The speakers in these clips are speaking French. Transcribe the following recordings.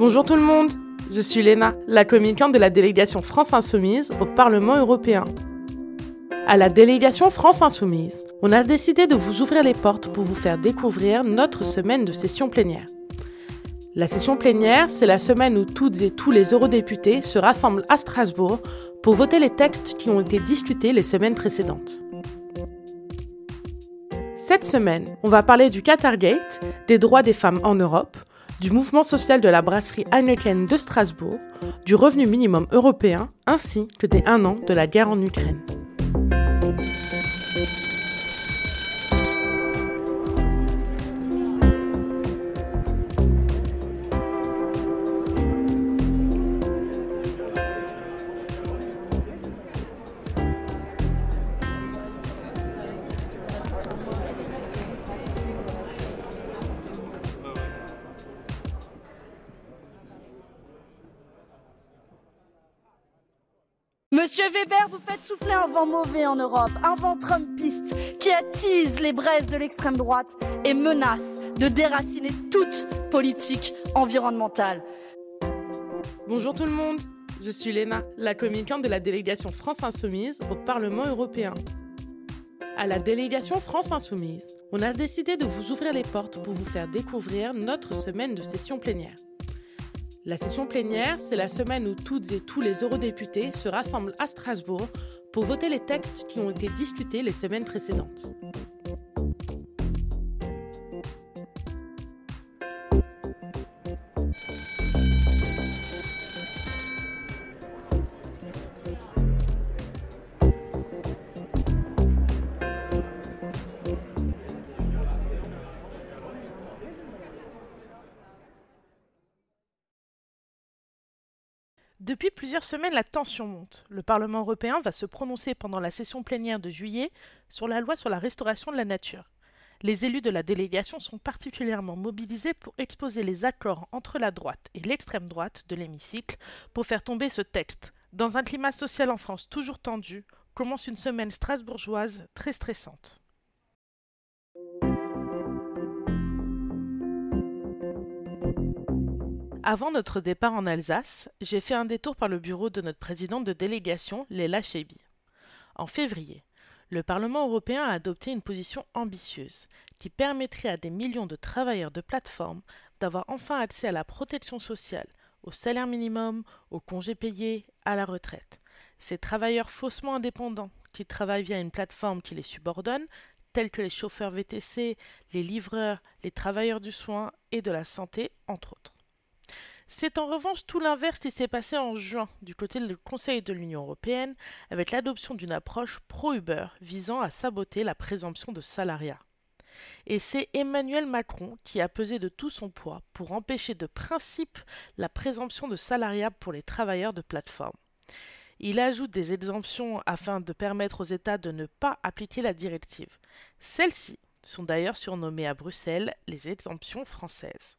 Bonjour tout le monde, je suis Léna, la communicante de la délégation France Insoumise au Parlement européen. À la délégation France Insoumise, on a décidé de vous ouvrir les portes pour vous faire découvrir notre semaine de session plénière. La session plénière, c'est la semaine où toutes et tous les eurodéputés se rassemblent à Strasbourg pour voter les textes qui ont été discutés les semaines précédentes. Cette semaine, on va parler du Qatargate, des droits des femmes en Europe, du mouvement social de la brasserie Heineken de Strasbourg, du revenu minimum européen, ainsi que des un an de la guerre en Ukraine. Weber, vous faites souffler un vent mauvais en Europe, un vent trumpiste qui attise les braises de l'extrême droite et menace de déraciner toute politique environnementale. Bonjour tout le monde, je suis Léna, la communicante de la délégation France Insoumise au Parlement européen. À la délégation France Insoumise, on a décidé de vous ouvrir les portes pour vous faire découvrir notre semaine de session plénière. La session plénière, c'est la semaine où toutes et tous les eurodéputés se rassemblent à Strasbourg pour voter les textes qui ont été discutés les semaines précédentes. Depuis plusieurs semaines, la tension monte. Le Parlement européen va se prononcer pendant la session plénière de juillet sur la loi sur la restauration de la nature. Les élus de la délégation sont particulièrement mobilisés pour exposer les accords entre la droite et l'extrême droite de l'hémicycle pour faire tomber ce texte. Dans un climat social en France toujours tendu, commence une semaine strasbourgeoise très stressante. Avant notre départ en Alsace, j'ai fait un détour par le bureau de notre présidente de délégation, Léla Cheibi. En février, le Parlement européen a adopté une position ambitieuse qui permettrait à des millions de travailleurs de plateformes d'avoir enfin accès à la protection sociale, au salaire minimum, aux congés payés, à la retraite. Ces travailleurs faussement indépendants qui travaillent via une plateforme qui les subordonne, tels que les chauffeurs VTC, les livreurs, les travailleurs du soin et de la santé, entre autres. C'est en revanche tout l'inverse qui s'est passé en juin du côté du Conseil de l'Union européenne avec l'adoption d'une approche pro-Uber visant à saboter la présomption de salariat. Et c'est Emmanuel Macron qui a pesé de tout son poids pour empêcher de principe la présomption de salariat pour les travailleurs de plateforme. Il ajoute des exemptions afin de permettre aux États de ne pas appliquer la directive. Celles-ci sont d'ailleurs surnommées à Bruxelles les exemptions françaises.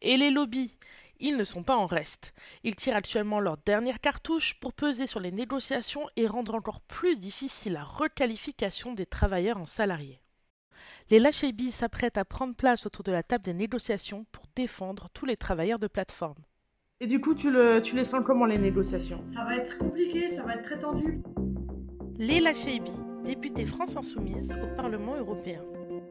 Et les lobbies ils ne sont pas en reste. Ils tirent actuellement leur dernière cartouche pour peser sur les négociations et rendre encore plus difficile la requalification des travailleurs en salariés. Les Lachébis s'apprêtent à prendre place autour de la table des négociations pour défendre tous les travailleurs de plateforme. Et du coup, tu, le, tu les sens comment les négociations? Ça va être compliqué, ça va être très tendu. Les Lachébis, députés France Insoumise au Parlement européen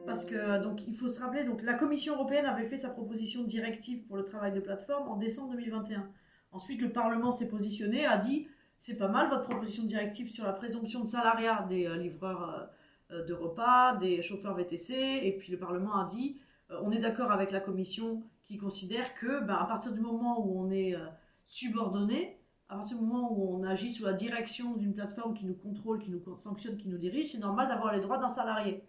parce que donc il faut se rappeler la Commission européenne avait fait sa proposition directive pour le travail de plateforme en décembre 2021. Ensuite, le Parlement s'est positionné, a dit c'est pas mal votre proposition de directive sur la présomption de salariat des euh, livreurs euh, de repas, des chauffeurs VTC, et puis le Parlement a dit euh, on est d'accord avec la Commission qui considère que ben, à partir du moment où on est subordonné, à partir du moment où on agit sous la direction d'une plateforme qui nous contrôle, qui nous sanctionne, qui nous dirige, c'est normal d'avoir les droits d'un salarié.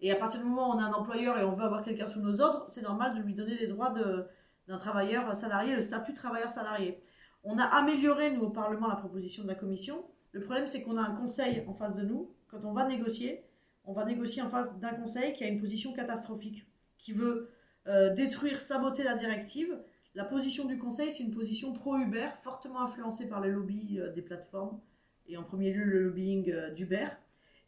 Et à partir du moment où on a un employeur et on veut avoir quelqu'un sous nos ordres, c'est normal de lui donner les droits d'un travailleur salarié, le statut de travailleur salarié. On a amélioré, nous, au Parlement, la proposition de la Commission. Le problème, c'est qu'on a un conseil en face de nous. Quand on va négocier, on va négocier en face d'un conseil qui a une position catastrophique, qui veut euh, détruire, saboter la directive. La position du conseil, c'est une position pro-Uber, fortement influencée par les lobbies euh, des plateformes, et en premier lieu le lobbying euh, d'Uber.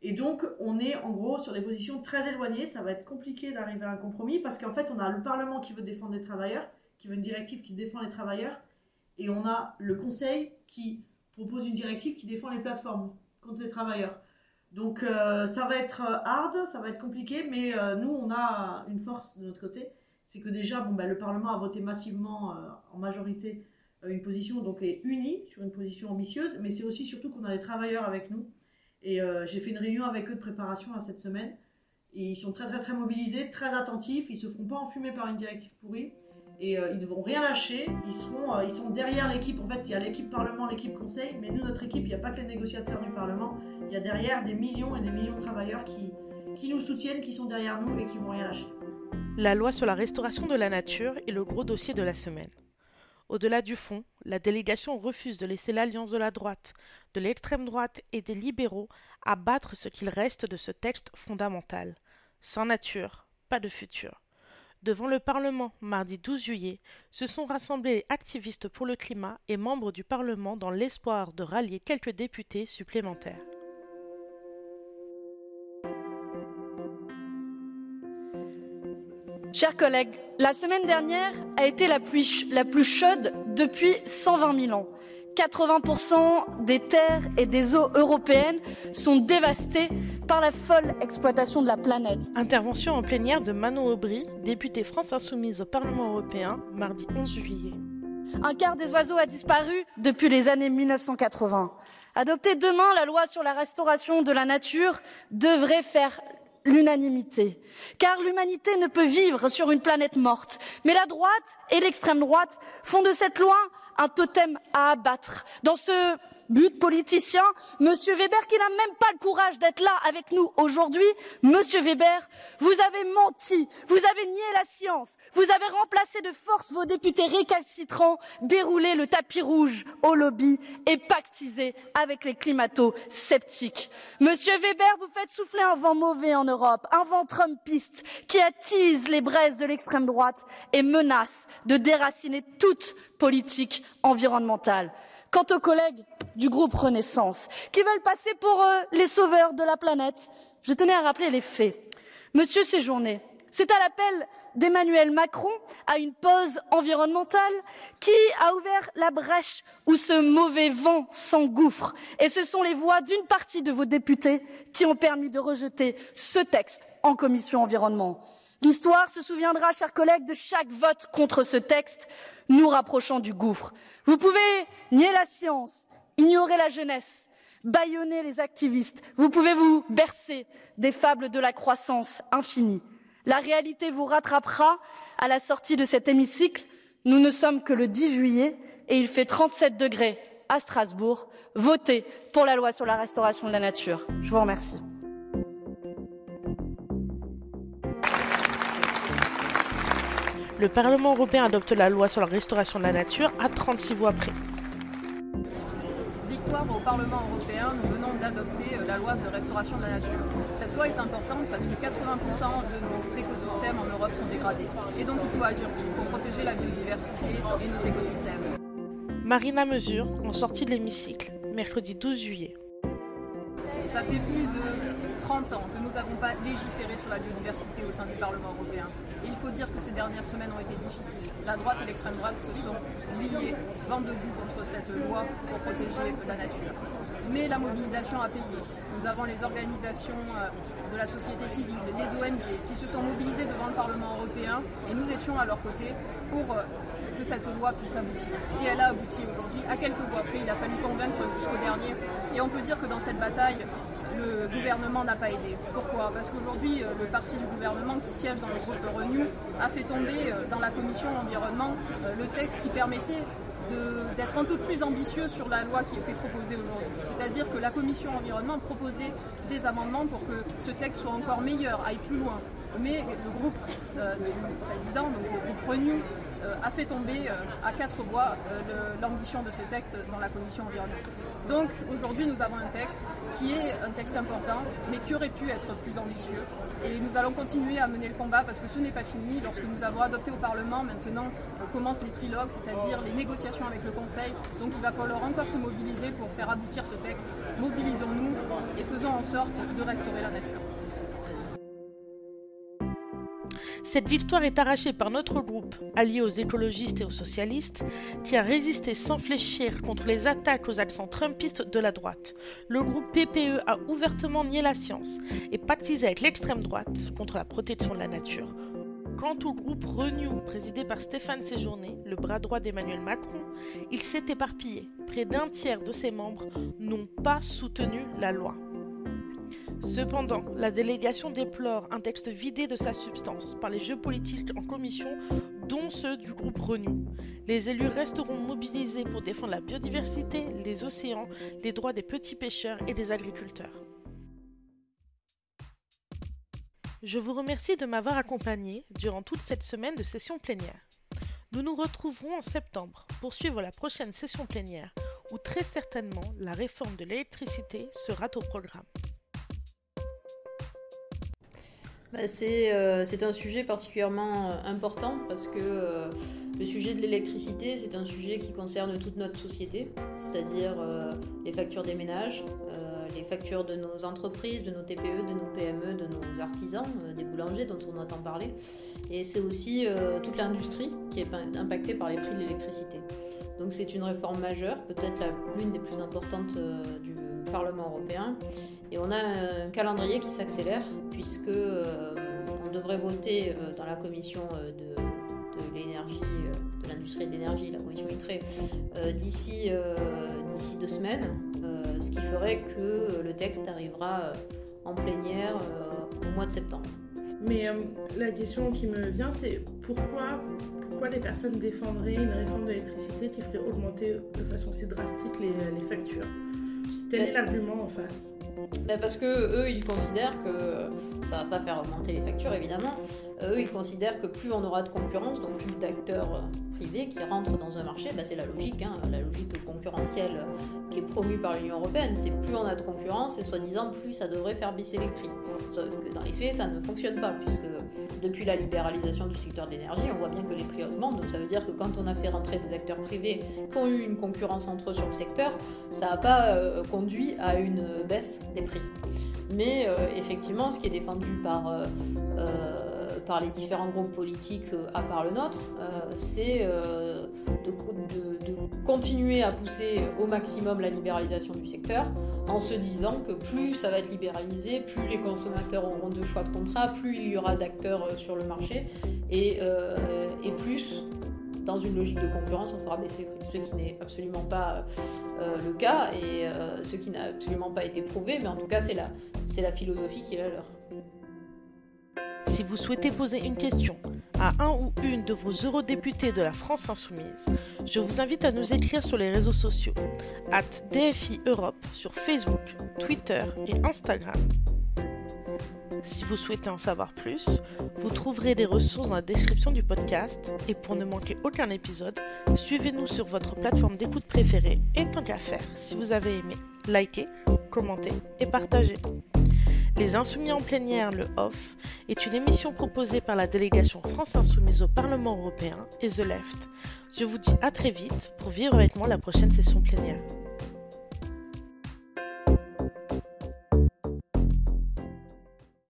Et donc, on est en gros sur des positions très éloignées. Ça va être compliqué d'arriver à un compromis parce qu'en fait, on a le Parlement qui veut défendre les travailleurs, qui veut une directive qui défend les travailleurs, et on a le Conseil qui propose une directive qui défend les plateformes contre les travailleurs. Donc euh, ça va être euh, hard, ça va être compliqué, mais euh, nous, on a une force de notre côté. C'est que déjà, ben, le Parlement a voté massivement en majorité une position donc est unie sur une position ambitieuse, mais c'est aussi surtout qu'on a les travailleurs avec nous. Et j'ai fait une réunion avec eux de préparation à cette semaine. Et ils sont très très très mobilisés, très attentifs, ils se feront pas enfumer par une directive pourrie et euh, ils ne vont rien lâcher. Ils, seront, euh, ils sont derrière l'équipe. En fait, il y a l'équipe Parlement, l'équipe Conseil, mais nous, notre équipe, il n'y a pas que les négociateurs du Parlement. Il y a derrière des millions et des millions de travailleurs qui, qui nous soutiennent, qui sont derrière nous et qui vont rien lâcher. La loi sur la restauration de la nature est le gros dossier de la semaine. Au-delà du fond, la délégation refuse de laisser l'alliance de la droite, de l'extrême droite et des libéraux abattre ce qu'il reste de ce texte fondamental. Sans nature, pas de futur. Devant le Parlement, mardi 12 juillet, se sont rassemblés activistes pour le climat et membres du Parlement dans l'espoir de rallier quelques députés supplémentaires. Chers collègues, la semaine dernière a été la plus, la plus chaude depuis 120 000 ans. 80% des terres et des eaux européennes sont dévastées par la folle exploitation de la planète. Intervention en plénière de Manon Aubry, députée France Insoumise au Parlement européen, mardi 11 juillet. Un quart des oiseaux a disparu depuis les années 1980. Adopter demain la loi sur la restauration de la nature devrait faire l'unanimité. Car l'humanité ne peut vivre sur une planète morte. Mais la droite et l'extrême droite font de cette loi un totem à abattre. Dans ce but politicien, Monsieur Weber, qui n'a même pas le courage d'être là avec nous aujourd'hui, Monsieur Weber, vous avez menti, vous avez nié la science, vous avez remplacé de force vos députés récalcitrants, déroulé le tapis rouge au lobby et pactisé avec les climato-sceptiques. Monsieur Weber, vous faites souffler un vent mauvais en Europe, un vent trumpiste qui attise les braises de l'extrême droite et menace de déraciner toute politique environnementale. Quant aux collègues du groupe Renaissance, qui veulent passer pour euh, les sauveurs de la planète, je tenais à rappeler les faits. Monsieur Séjourné, c'est à l'appel d'Emmanuel Macron à une pause environnementale qui a ouvert la brèche où ce mauvais vent s'engouffre. Et ce sont les voix d'une partie de vos députés qui ont permis de rejeter ce texte en commission environnement. L'histoire se souviendra, chers collègues, de chaque vote contre ce texte nous rapprochant du gouffre. Vous pouvez nier la science, ignorer la jeunesse, bâillonner les activistes. Vous pouvez vous bercer des fables de la croissance infinie. La réalité vous rattrapera à la sortie de cet hémicycle. Nous ne sommes que le 10 juillet et il fait 37 degrés à Strasbourg. Votez pour la loi sur la restauration de la nature. Je vous remercie. Le Parlement européen adopte la loi sur la restauration de la nature à 36 voix près. Victoire au Parlement européen, nous venons d'adopter euh, la loi de restauration de la nature. Cette loi est importante parce que 80% de nos écosystèmes en Europe sont dégradés. Et donc il faut agir vite pour protéger la biodiversité et nos écosystèmes. Marina Mesure, en sortie de l'hémicycle, mercredi 12 juillet. Ça fait plus de 30 ans que nous n'avons pas légiféré sur la biodiversité au sein du Parlement européen il faut dire que ces dernières semaines ont été difficiles. La droite et l'extrême droite se sont liés vent debout contre cette loi pour protéger la nature. Mais la mobilisation a payé. Nous avons les organisations euh, de la société civile, les ONG, qui se sont mobilisées devant le Parlement européen et nous étions à leur côté pour euh, que cette loi puisse aboutir. Et elle a abouti aujourd'hui à quelques voix près. Il a fallu convaincre jusqu'au dernier. Et on peut dire que dans cette bataille, le gouvernement n'a pas aidé. Pourquoi? Parce qu'aujourd'hui, euh, le parti du gouvernement qui siège dans le groupe Renew a fait tomber euh, dans la commission environnement euh, le texte qui permettait d'être un peu plus ambitieux sur la loi qui était proposée aujourd'hui. C'est-à-dire que la commission environnement proposait des amendements pour que ce texte soit encore meilleur, aille plus loin. Mais le groupe du président, donc le groupe Renew, a fait tomber à quatre voix l'ambition de ce texte dans la commission environnement. Donc aujourd'hui, nous avons un texte qui est un texte important, mais qui aurait pu être plus ambitieux. Et nous allons continuer à mener le combat parce que ce n'est pas fini. Lorsque nous avons adopté au Parlement, maintenant euh, commencent les trilogues, c'est-à-dire les négociations avec le Conseil. Donc il va falloir encore se mobiliser pour faire aboutir ce texte. Mobilisons-nous et faisons en sorte de restaurer la nature. Cette victoire est arrachée par notre groupe, allié aux écologistes et aux socialistes, qui a résisté sans fléchir contre les attaques aux accents trumpistes de la droite. Le groupe PPE a ouvertement nié la science et pactisé avec l'extrême droite contre la protection de la nature. Quant au groupe Renew, présidé par Stéphane Séjourné, le bras droit d'Emmanuel Macron, il s'est éparpillé. Près d'un tiers de ses membres n'ont pas soutenu la loi. Cependant, la délégation déplore un texte vidé de sa substance par les jeux politiques en commission, dont ceux du groupe Renew. Les élus resteront mobilisés pour défendre la biodiversité, les océans, les droits des petits pêcheurs et des agriculteurs. Je vous remercie de m'avoir accompagné durant toute cette semaine de session plénière. Nous nous retrouverons en septembre pour suivre la prochaine session plénière où très certainement la réforme de l'électricité sera au programme. Bah, euh, c'est un sujet particulièrement euh, important parce que euh, le sujet de l'électricité, c'est un sujet qui concerne toute notre société, c'est-à-dire les factures des ménages, les factures de nos entreprises, de nos TPE, de nos PME, de nos artisans, des boulangers dont on entend parler. Et c'est aussi toute l'industrie qui est impactée par les prix de l'électricité. Donc c'est une réforme majeure, peut-être l'une des plus importantes du Parlement européen. Et on a un calendrier qui s'accélère, puisque euh, on devrait voter euh, dans la commission euh, de, l'énergie, de l'industrie de l'énergie, la commission ITRE, d'ici deux semaines, ce qui ferait que le texte arrivera en plénière au mois de septembre. Mais la question qui me vient, c'est pourquoi, pourquoi les personnes défendraient une réforme de l'électricité qui ferait augmenter de façon si drastique les factures? Quel est l'argument en face ben Parce que eux, ils considèrent que ça va pas faire augmenter les factures, évidemment. Eux, ils considèrent que plus on aura de concurrence, donc plus d'acteurs qui rentrent dans un marché, ben c'est la logique, hein, la logique concurrentielle qui est promue par l'Union européenne. C'est plus on a de concurrence, et soi-disant, plus ça devrait faire baisser les prix. Sauf que dans les faits, ça ne fonctionne pas, puisque depuis la libéralisation du secteur de l'énergie, on voit bien que les prix augmentent. Donc ça veut dire que quand on a fait rentrer des acteurs privés qui ont eu une concurrence entre eux sur le secteur, ça n'a pas euh, conduit à une baisse des prix. Mais euh, effectivement, ce qui est défendu par, euh, par les différents groupes politiques à part le nôtre, c'est de, continuer à pousser au maximum la libéralisation du secteur en se disant que plus ça va être libéralisé, plus les consommateurs auront de choix de contrat, plus il y aura d'acteurs sur le marché et, plus dans une logique de concurrence, on fera baisser les prix. Ce qui n'est absolument pas euh, le cas et euh, ce qui n'a absolument pas été prouvé, mais en tout cas, c'est la, la philosophie qui est la leur. Si vous souhaitez poser une question à un ou une de vos eurodéputés de la France Insoumise, je vous invite à nous écrire sur les réseaux sociaux, at DFI Europe sur Facebook, Twitter et Instagram. Si vous souhaitez en savoir plus, vous trouverez des ressources dans la description du podcast et pour ne manquer aucun épisode, suivez-nous sur votre plateforme d'écoute préférée et tant qu'à faire, si vous avez aimé, likez, commentez et partagez. Les Insoumis en plénière, le OFF, est une émission proposée par la délégation France Insoumise au Parlement européen et The Left. Je vous dis à très vite pour vivre avec moi la prochaine session plénière.